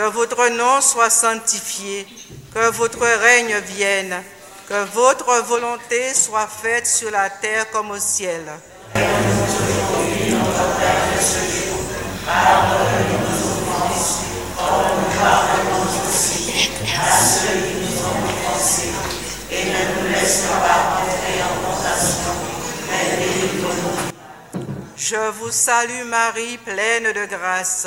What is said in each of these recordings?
que votre nom soit sanctifié, que votre règne vienne, que votre volonté soit faite sur la terre comme au ciel. Je vous salue Marie, pleine de grâce.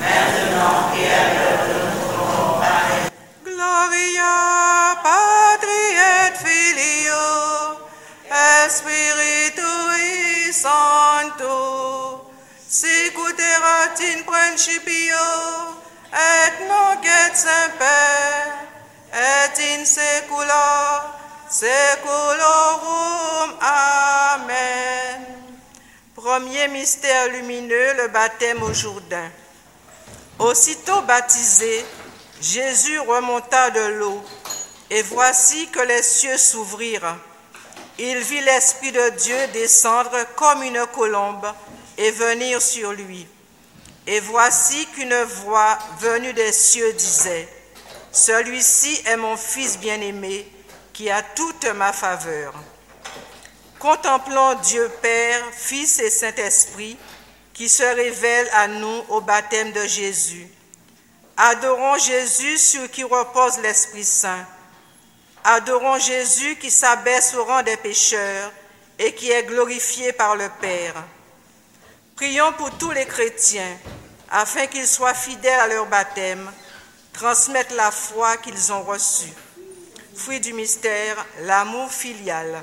maintenant et à l'heure de notre mort. Gloria Patri et Filio Spiritui Sancto Sicut erat in principio et nunc et semper et in saecula saeculorum. Amen. Premier mystère lumineux, le baptême au Jourdain. Aussitôt baptisé, Jésus remonta de l'eau, et voici que les cieux s'ouvrirent. Il vit l'Esprit de Dieu descendre comme une colombe et venir sur lui. Et voici qu'une voix venue des cieux disait, Celui-ci est mon Fils bien-aimé, qui a toute ma faveur. Contemplons Dieu Père, Fils et Saint-Esprit, qui se révèlent à nous au baptême de Jésus. Adorons Jésus sur qui repose l'Esprit Saint. Adorons Jésus qui s'abaisse au rang des pécheurs et qui est glorifié par le Père. Prions pour tous les chrétiens afin qu'ils soient fidèles à leur baptême, transmettent la foi qu'ils ont reçue. Fruit du mystère, l'amour filial.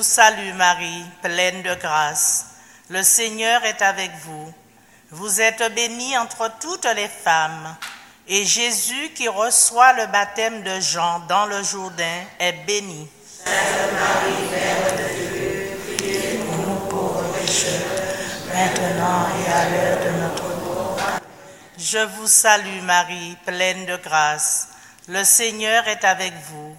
Vous salue Marie, pleine de grâce. Le Seigneur est avec vous. Vous êtes bénie entre toutes les femmes, et Jésus qui reçoit le baptême de Jean dans le Jourdain est béni. Sainte Marie, Mère de Dieu, priez pour nous pauvres pécheurs, maintenant et à l'heure de notre mort. Je vous salue Marie, pleine de grâce. Le Seigneur est avec vous.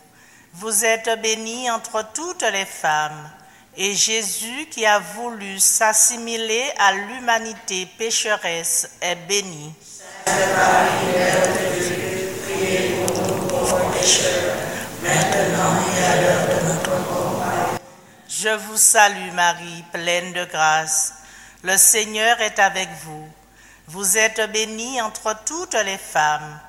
Vous êtes bénie entre toutes les femmes, et Jésus qui a voulu s'assimiler à l'humanité pécheresse est béni. Sainte Marie. Je vous salue Marie, pleine de grâce. Le Seigneur est avec vous. Vous êtes bénie entre toutes les femmes.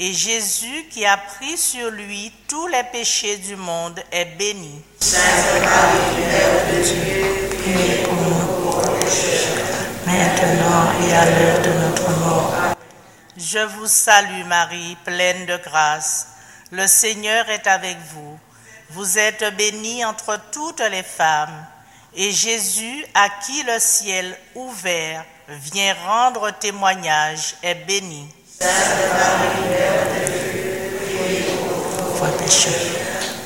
Et Jésus, qui a pris sur lui tous les péchés du monde, est béni. Sainte Marie, Mère de Dieu, priez pour nous pauvres pécheurs, maintenant et à l'heure de notre mort. Je vous salue Marie, pleine de grâce. Le Seigneur est avec vous. Vous êtes bénie entre toutes les femmes. Et Jésus, à qui le ciel ouvert vient rendre témoignage, est béni.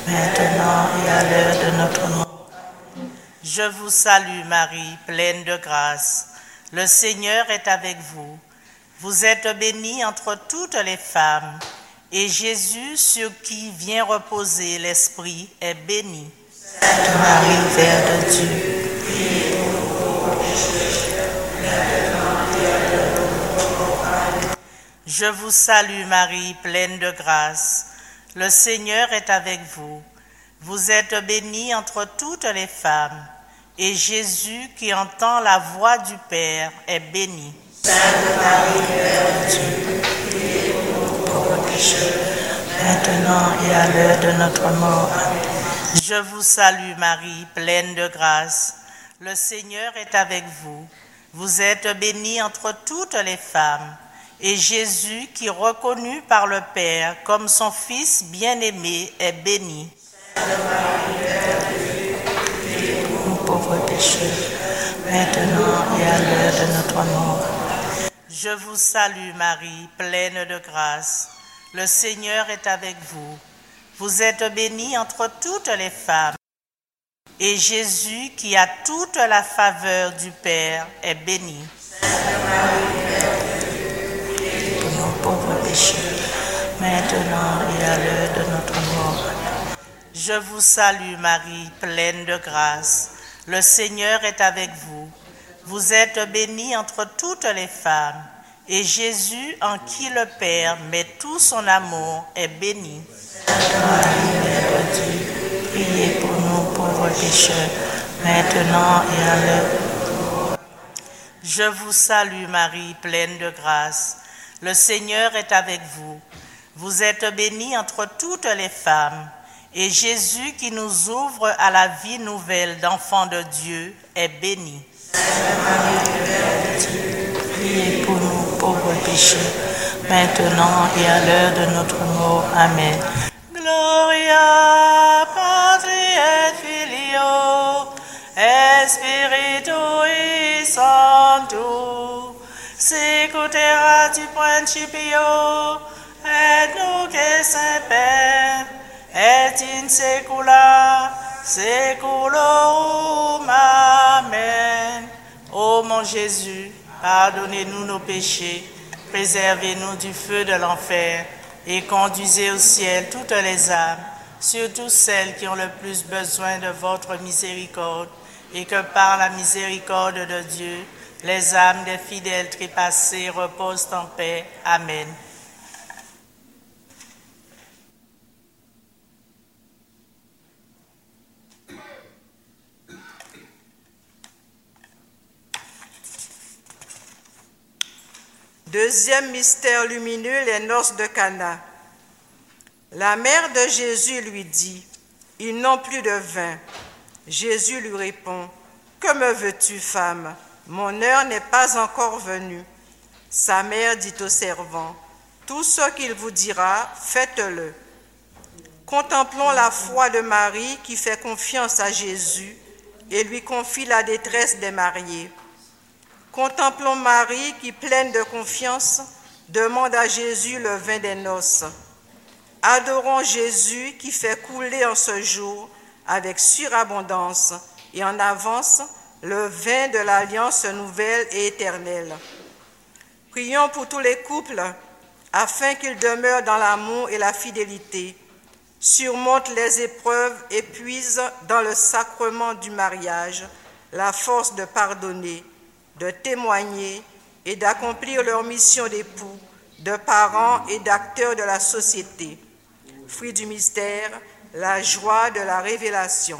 Maintenant et à l'heure de notre mort. Je vous salue Marie, pleine de grâce. Le Seigneur est avec vous. Vous êtes bénie entre toutes les femmes. Et Jésus, sur qui vient reposer l'Esprit, est béni. Sainte Marie, Mère de Dieu, priez pour nous pauvres pécheurs, maintenant et à l'heure de notre mort. Amen. Je vous salue Marie, pleine de grâce. Le Seigneur est avec vous. Vous êtes bénie entre toutes les femmes. Et Jésus, qui entend la voix du Père, est béni. Sainte Marie, Mère de Dieu, priez pour nous pauvres pécheurs, maintenant et à l'heure de notre mort. Amen. Je vous salue Marie, pleine de grâce. Le Seigneur est avec vous. Vous êtes bénie entre toutes les femmes. Et Jésus, qui reconnu par le Père comme son Fils bien-aimé, est béni. Nous pauvres pécheurs, maintenant et à l'heure de notre mort. Je vous salue Marie, pleine de grâce. Le Seigneur est avec vous. Vous êtes bénie entre toutes les femmes. Et Jésus, qui a toute la faveur du Père, est béni. Nos Je vous salue Marie, pleine de grâce. Le Seigneur est avec vous. Vous êtes bénie entre toutes les femmes. Et Jésus, en qui le Père met tout son amour, est béni. Je vous salue Marie, pleine de grâce. Le Seigneur est avec vous. Vous êtes bénie entre toutes les femmes. Et Jésus, qui nous ouvre à la vie nouvelle d'enfants de Dieu, est béni. Priez pour nous pauvres pécheurs, maintenant et à l'heure de notre mort. Amen. Gloria Patri et Filio et Spiritui Sancto Sicuterat du principio et nunc et semper et in saecula saeculorum. Amen. Ô mon Jésus, pardonnez-nous nos péchés, préservez-nous du feu de l'enfer. Et conduisez au ciel toutes les âmes, surtout celles qui ont le plus besoin de votre miséricorde, et que par la miséricorde de Dieu, les âmes des fidèles trépassés reposent en paix. Amen. Deuxième mystère lumineux, les noces de Cana. La mère de Jésus lui dit, Ils n'ont plus de vin. Jésus lui répond, Que me veux-tu, femme? Mon heure n'est pas encore venue. Sa mère dit au servant, Tout ce qu'il vous dira, faites-le. Contemplons la foi de Marie qui fait confiance à Jésus et lui confie la détresse des mariés. Contemplons Marie qui, pleine de confiance, demande à Jésus le vin des noces. Adorons Jésus qui fait couler en ce jour avec surabondance et en avance le vin de l'alliance nouvelle et éternelle. Prions pour tous les couples afin qu'ils demeurent dans l'amour et la fidélité, surmontent les épreuves et puisent dans le sacrement du mariage la force de pardonner de témoigner et d'accomplir leur mission d'époux, de parents et d'acteurs de la société. Fruit du mystère, la joie de la révélation.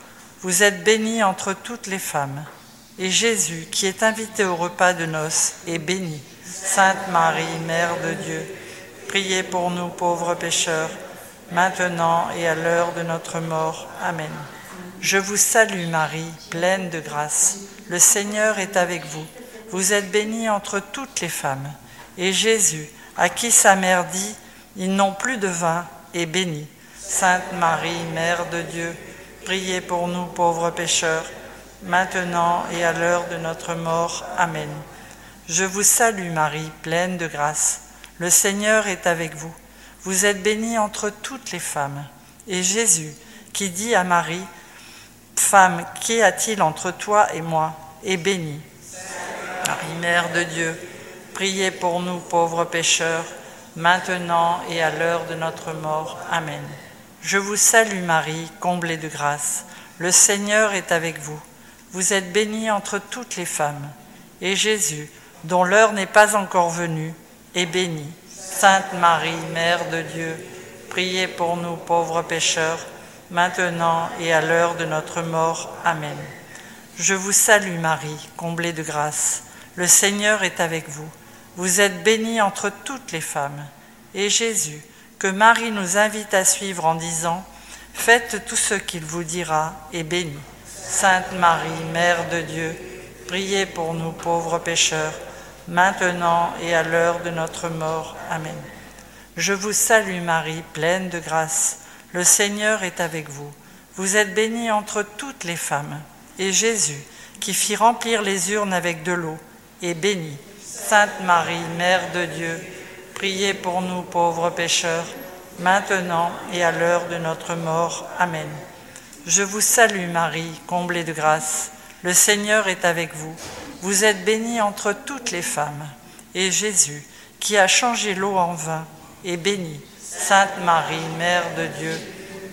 Vous êtes bénie entre toutes les femmes, et Jésus, qui est invité au repas de noces, est béni. Sainte Marie, Mère de Dieu, priez pour nous pauvres pécheurs, maintenant et à l'heure de notre mort. Amen. Je vous salue Marie, pleine de grâce. Le Seigneur est avec vous. Vous êtes bénie entre toutes les femmes, et Jésus, à qui sa mère dit, Ils n'ont plus de vin, est béni. Sainte Marie, Mère de Dieu, Priez pour nous pauvres pécheurs, maintenant et à l'heure de notre mort. Amen. Je vous salue Marie, pleine de grâce. Le Seigneur est avec vous. Vous êtes bénie entre toutes les femmes. Et Jésus, qui dit à Marie, Femme, qui a-t-il entre toi et moi? est béni. Marie, Mère de Dieu, priez pour nous pauvres pécheurs, maintenant et à l'heure de notre mort. Amen. Je vous salue Marie, comblée de grâce. Le Seigneur est avec vous. Vous êtes bénie entre toutes les femmes. Et Jésus, dont l'heure n'est pas encore venue, est béni. Sainte Marie, Mère de Dieu, priez pour nous pauvres pécheurs, maintenant et à l'heure de notre mort. Amen. Je vous salue Marie, comblée de grâce. Le Seigneur est avec vous. Vous êtes bénie entre toutes les femmes. Et Jésus, que Marie nous invite à suivre en disant Faites tout ce qu'il vous dira et béni. Sainte Marie, Mère de Dieu, priez pour nous pauvres pécheurs, maintenant et à l'heure de notre mort. Amen. Je vous salue Marie, pleine de grâce. Le Seigneur est avec vous. Vous êtes bénie entre toutes les femmes. Et Jésus, qui fit remplir les urnes avec de l'eau, est béni. Sainte Marie, Mère de Dieu, Priez pour nous pauvres pécheurs, maintenant et à l'heure de notre mort. Amen. Je vous salue Marie, comblée de grâce. Le Seigneur est avec vous. Vous êtes bénie entre toutes les femmes. Et Jésus, qui a changé l'eau en vin, est béni. Sainte Marie, Mère de Dieu,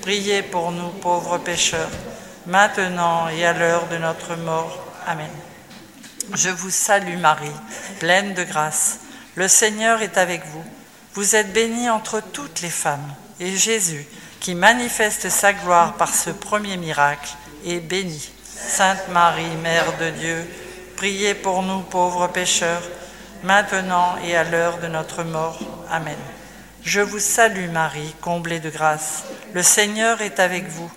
priez pour nous pauvres pécheurs, maintenant et à l'heure de notre mort. Amen. Je vous salue Marie, pleine de grâce. Le Seigneur est avec vous. Vous êtes bénie entre toutes les femmes. Et Jésus, qui manifeste sa gloire par ce premier miracle, est béni. Sainte Marie, Mère de Dieu, priez pour nous pauvres pécheurs, maintenant et à l'heure de notre mort. Amen. Je vous salue Marie, comblée de grâce. Le Seigneur est avec vous.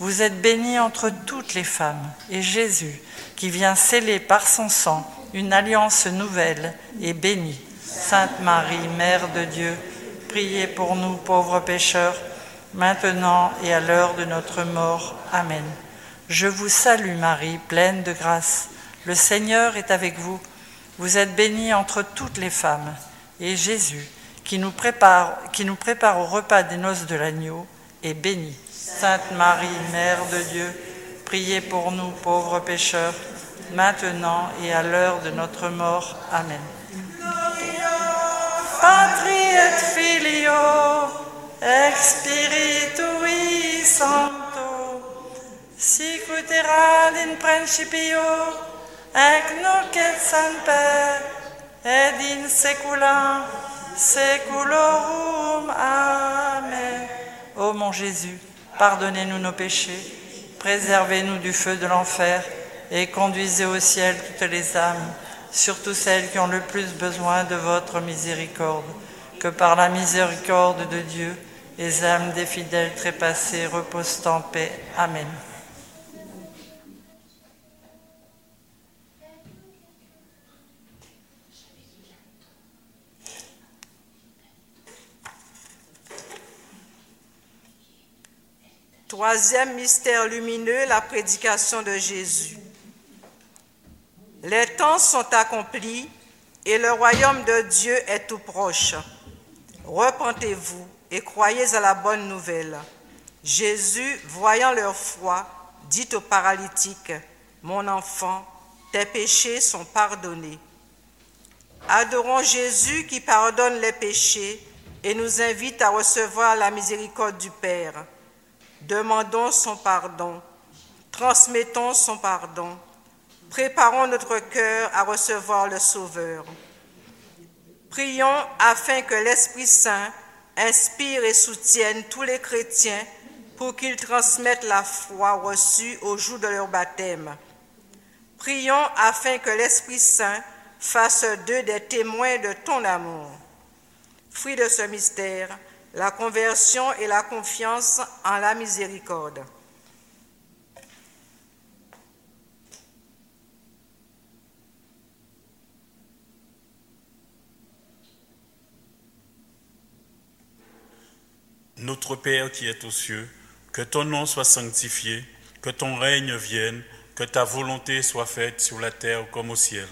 Vous êtes bénie entre toutes les femmes. Et Jésus, qui vient sceller par son sang une alliance nouvelle, est béni. Sainte Marie, Mère de Dieu, priez pour nous pauvres pécheurs, maintenant et à l'heure de notre mort. Amen. Je vous salue Marie, pleine de grâce. Le Seigneur est avec vous. Vous êtes bénie entre toutes les femmes. Et Jésus, qui nous prépare, au repas des noces de l'agneau, est béni. Sainte Marie, Mère de Dieu, priez pour nous pauvres pécheurs, maintenant et à l'heure de notre mort. Amen. Et Filio, et Spiritui Sancto, sic ut in principio, et nunc et semper, et in saecula saeculorum. Amen. Ô mon Jésus, pardonnez-nous nos péchés, préservez-nous du feu de l'enfer, et conduisez au ciel toutes les âmes surtout celles qui ont le plus besoin de votre miséricorde, que par la miséricorde de Dieu, les âmes des fidèles trépassés reposent en paix. Amen. Troisième mystère lumineux, la prédication de Jésus. Les temps sont accomplis et le royaume de Dieu est tout proche. Repentez-vous et croyez à la bonne nouvelle. Jésus, voyant leur foi, dit au paralytique, Mon enfant, tes péchés sont pardonnés. Adorons Jésus qui pardonne les péchés et nous invite à recevoir la miséricorde du Père. Demandons son pardon, transmettons son pardon, préparons notre cœur à recevoir le Sauveur. Prions afin que l'Esprit Saint inspire et soutienne tous les chrétiens pour qu'ils transmettent la foi reçue au jour de leur baptême. Prions afin que l'Esprit Saint fasse d'eux des témoins de ton amour. Fruit de ce mystère, la conversion et la confiance en la miséricorde. Notre Père qui es aux cieux, que ton nom soit sanctifié, que ton règne vienne, que ta volonté soit faite sur la terre comme au ciel.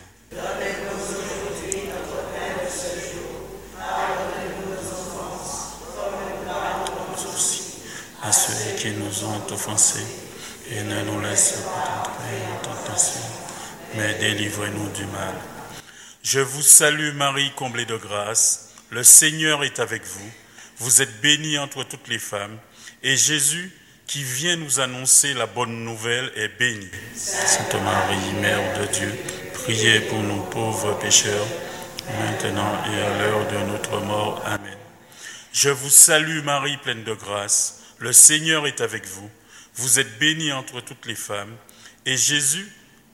à ceux qui nous ont offensés, et ne nous laisse pas entrer en tentation, mais délivrez-nous du mal. Je vous salue Marie, comblée de grâce, le Seigneur est avec vous. Vous êtes bénie entre toutes les femmes, et Jésus, qui vient nous annoncer la bonne nouvelle, est béni. Sainte Marie, Mère de Dieu, priez pour nous pauvres pécheurs, maintenant et à l'heure de notre mort. Amen. Je vous salue Marie, pleine de grâce, le Seigneur est avec vous. Vous êtes bénie entre toutes les femmes, et Jésus,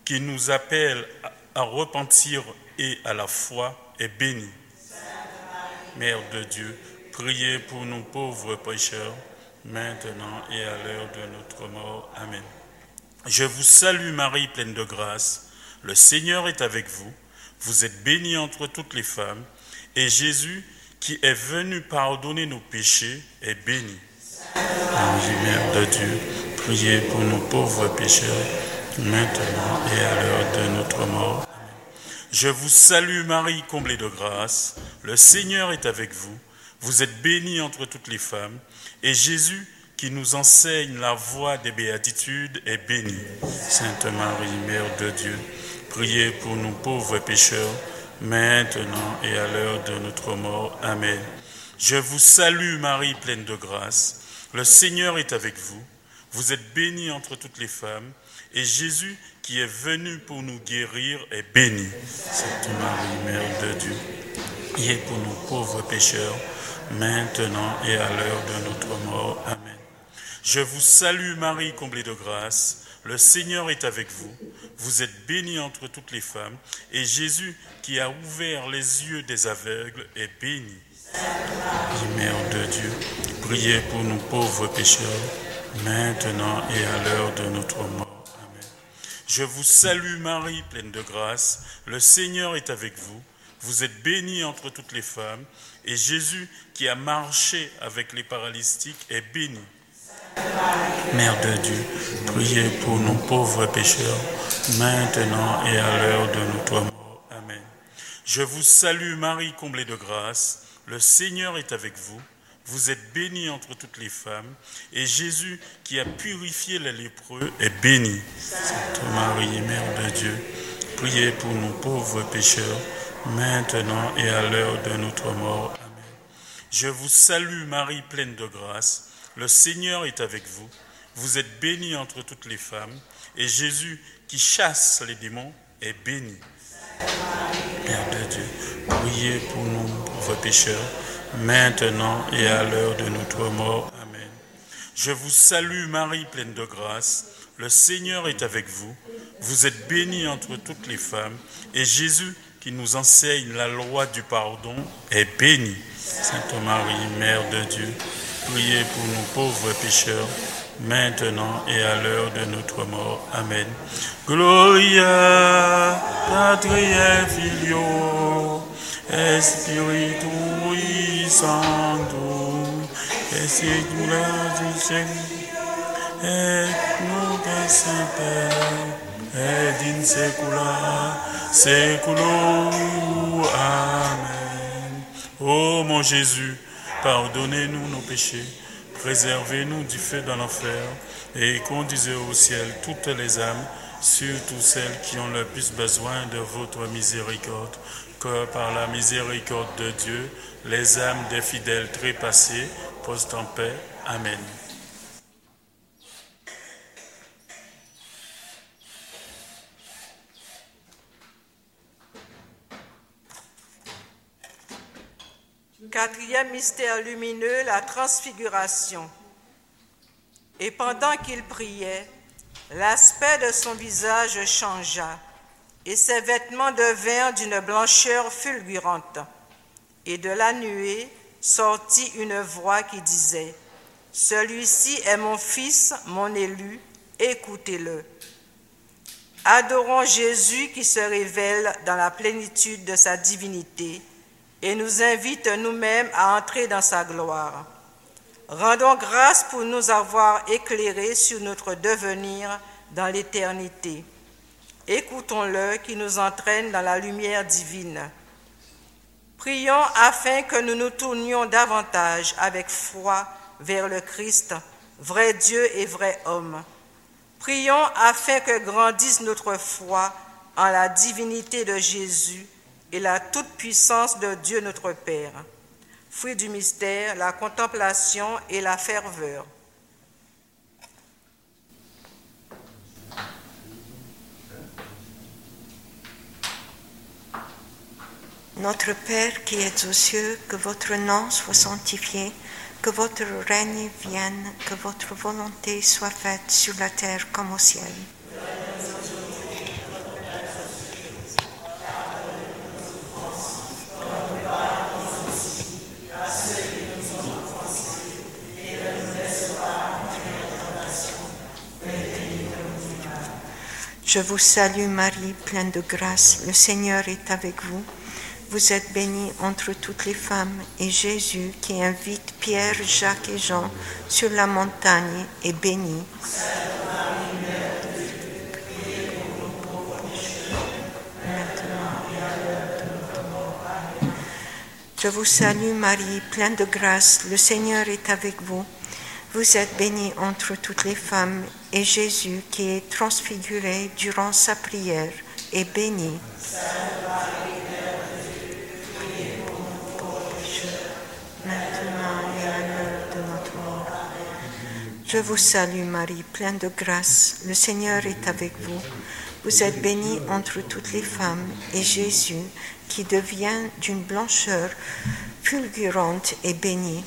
qui nous appelle à repentir et à la foi, est béni. Mère de Dieu, priez pour nous pauvres pécheurs, maintenant et à l'heure de notre mort. Amen. Je vous salue Marie, pleine de grâce, le Seigneur est avec vous. Vous êtes bénie entre toutes les femmes, et Jésus, qui est venu pardonner nos péchés, est béni. Marie, Mère de Dieu, priez pour nos pauvres pécheurs, maintenant et à l'heure de notre mort. Je vous salue Marie, comblée de grâce, le Seigneur est avec vous. Vous êtes bénie entre toutes les femmes, et Jésus, qui nous enseigne la voie des béatitudes, est béni. Sainte Marie, Mère de Dieu, priez pour nous pauvres pécheurs, maintenant et à l'heure de notre mort. Amen. Je vous salue Marie, pleine de grâce. Le Seigneur est avec vous. Vous êtes bénie entre toutes les femmes, et Jésus, qui est venu pour nous guérir, est béni. Sainte Marie, Mère de Dieu, priez pour nous pauvres pécheurs, maintenant et à l'heure de notre mort. Amen. Je vous salue Marie, comblée de grâce. Le Seigneur est avec vous. Vous êtes bénie entre toutes les femmes, et Jésus, qui a ouvert les yeux des aveugles, est béni. Mère de Dieu, priez pour nous pauvres pécheurs, maintenant et à l'heure de notre mort. Amen. Je vous salue Marie, pleine de grâce. Le Seigneur est avec vous. Vous êtes bénie entre toutes les femmes, et Jésus, qui a marché avec les paralytiques, est béni. Mère de Dieu, priez pour nous pauvres pécheurs, maintenant et à l'heure de notre mort. Amen. Je vous salue Marie, comblée de grâce. Le Seigneur est avec vous. Vous êtes bénie entre toutes les femmes, et Jésus, qui a purifié les lépreux, est béni. Sainte Marie, Mère de Dieu, priez pour nous pauvres pécheurs, maintenant et à l'heure de notre mort. Amen. Je vous salue Marie, pleine de grâce. Le Seigneur est avec vous. Vous êtes bénie entre toutes les femmes, et Jésus, qui chasse les démons, est béni. Mère de Dieu, priez pour nous pauvres pécheurs, maintenant et à l'heure de notre mort. Amen. Je vous salue Marie, pleine de grâce. Le Seigneur est avec vous. Vous êtes bénie entre toutes les femmes, et Jésus, qui nous enseigne la loi du pardon, est béni. Sainte Marie, Mère de Dieu, priez pour nous pauvres pécheurs, maintenant et à l'heure de notre mort. Amen. Gloria Patri et Filio et Spiritui Sancto, et sécula du et nous et secula seculorum. Amen. Ô mon Jésus, pardonnez-nous nos péchés, préservez-nous du feu de l'enfer et conduisez au ciel toutes les âmes, surtout celles qui ont le plus besoin de votre miséricorde, que par la miséricorde de Dieu, les âmes des fidèles trépassés posent en paix. Amen. Quatrième mystère lumineux, la transfiguration. Et pendant qu'il priait, l'aspect de son visage changea, et ses vêtements devinrent d'une blancheur fulgurante. Et de la nuée sortit une voix qui disait, Celui-ci est mon fils, mon élu, écoutez-le. Adorons Jésus qui se révèle dans la plénitude de sa divinité et nous invite nous-mêmes à entrer dans sa gloire. Rendons grâce pour nous avoir éclairés sur notre devenir dans l'éternité. Écoutons-le qui nous entraîne dans la lumière divine. Prions afin que nous nous tournions davantage avec foi vers le Christ, vrai Dieu et vrai homme. Prions afin que grandisse notre foi en la divinité de Jésus et la toute-puissance de Dieu notre Père. Fruit du mystère, la contemplation et la ferveur. Notre Père qui es aux cieux, que votre nom soit sanctifié, que votre règne vienne, que votre volonté soit faite sur la terre comme au ciel. Je vous salue Marie, pleine de grâce, le Seigneur est avec vous. Vous êtes bénie entre toutes les femmes, et Jésus, qui invite Pierre, Jacques et Jean sur la montagne, est béni. Je vous salue Marie, pleine de grâce, le Seigneur est avec vous. Vous êtes bénie entre toutes les femmes, et Jésus, qui est transfiguré durant sa prière, est béni. Je vous salue Marie, pleine de grâce, le Seigneur est avec vous. Vous êtes bénie entre toutes les femmes, et Jésus, qui devient d'une blancheur fulgurante, est béni.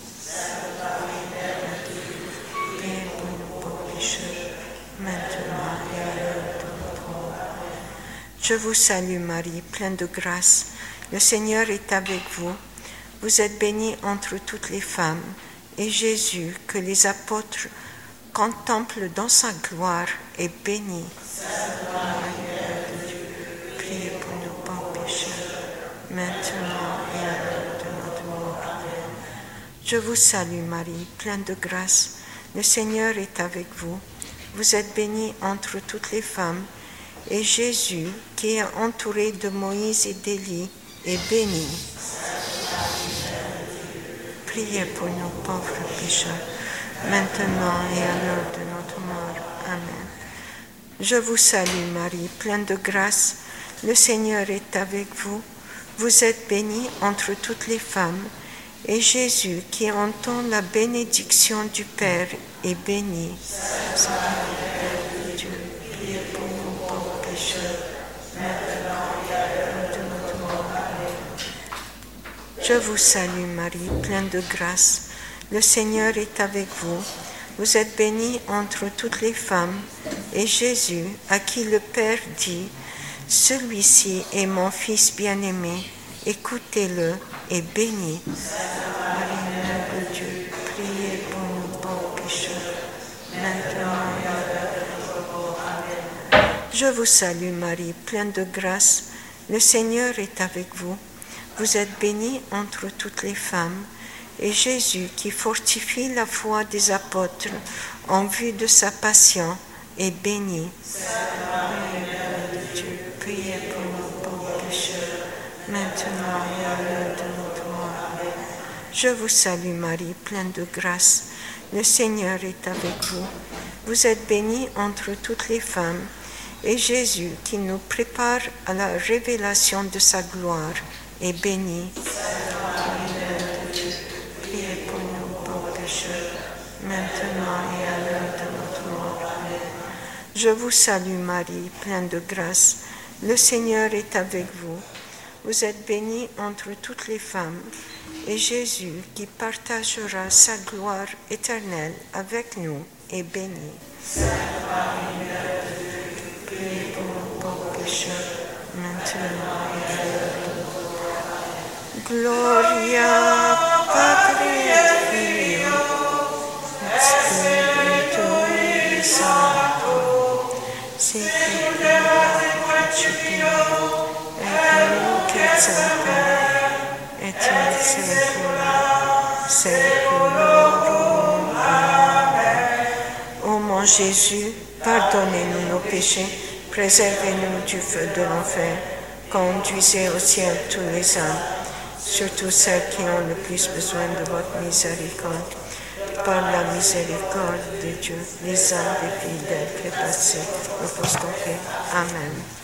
Je vous salue Marie, pleine de grâce. Le Seigneur est avec vous. Vous êtes bénie entre toutes les femmes, et Jésus, que les apôtres contemplent dans sa gloire, est béni. Priez pour maintenant et à l'heure de notre mort. Je vous salue Marie, pleine de grâce. Le Seigneur est avec vous. Vous êtes bénie entre toutes les femmes, et Jésus, qui est entouré de Moïse et d'Élie, est béni. Priez pour nous pauvres pécheurs, maintenant et à l'heure de notre mort. Amen. Je vous salue Marie, pleine de grâce. Le Seigneur est avec vous. Vous êtes bénie entre toutes les femmes, et Jésus, qui entend la bénédiction du Père, béni. Et. Amen. Je vous salue Marie, pleine de grâce. Le Seigneur est avec vous. Vous êtes bénie entre toutes les femmes, et Jésus, à qui le Père dit, Celui-ci est mon Fils bien-aimé, écoutez-le, est béni. Je vous salue Marie, pleine de grâce. Le Seigneur est avec vous. Vous êtes bénie entre toutes les femmes. Et Jésus, qui fortifie la foi des apôtres en vue de sa passion, est béni. Je vous salue Marie, pleine de grâce. Le Seigneur est avec vous. Vous êtes bénie entre toutes les femmes et Jésus, qui nous prépare à la révélation de sa gloire, est béni. Priez pour nous pauvres pécheurs, maintenant et à l'heure de notre mort. Je vous salue Marie, pleine de grâce. Le Seigneur est avec vous. Vous êtes bénie entre toutes les femmes, et Jésus, qui partagera sa gloire éternelle avec nous, est béni. Pour nous pauvres pécheurs, maintenant. Gloria Patri et Filio, et Sancto, sicut principio, et nunc et semper, et in saecula. Ô mon Jésus, pardonnez-nous nos péchés, préservez-nous du feu de l'enfer, conduisez au ciel tous les âmes, surtout celles qui ont le plus besoin de votre miséricorde. Par la miséricorde de Dieu, les âmes des fidèles trépassés, nous postons Amen.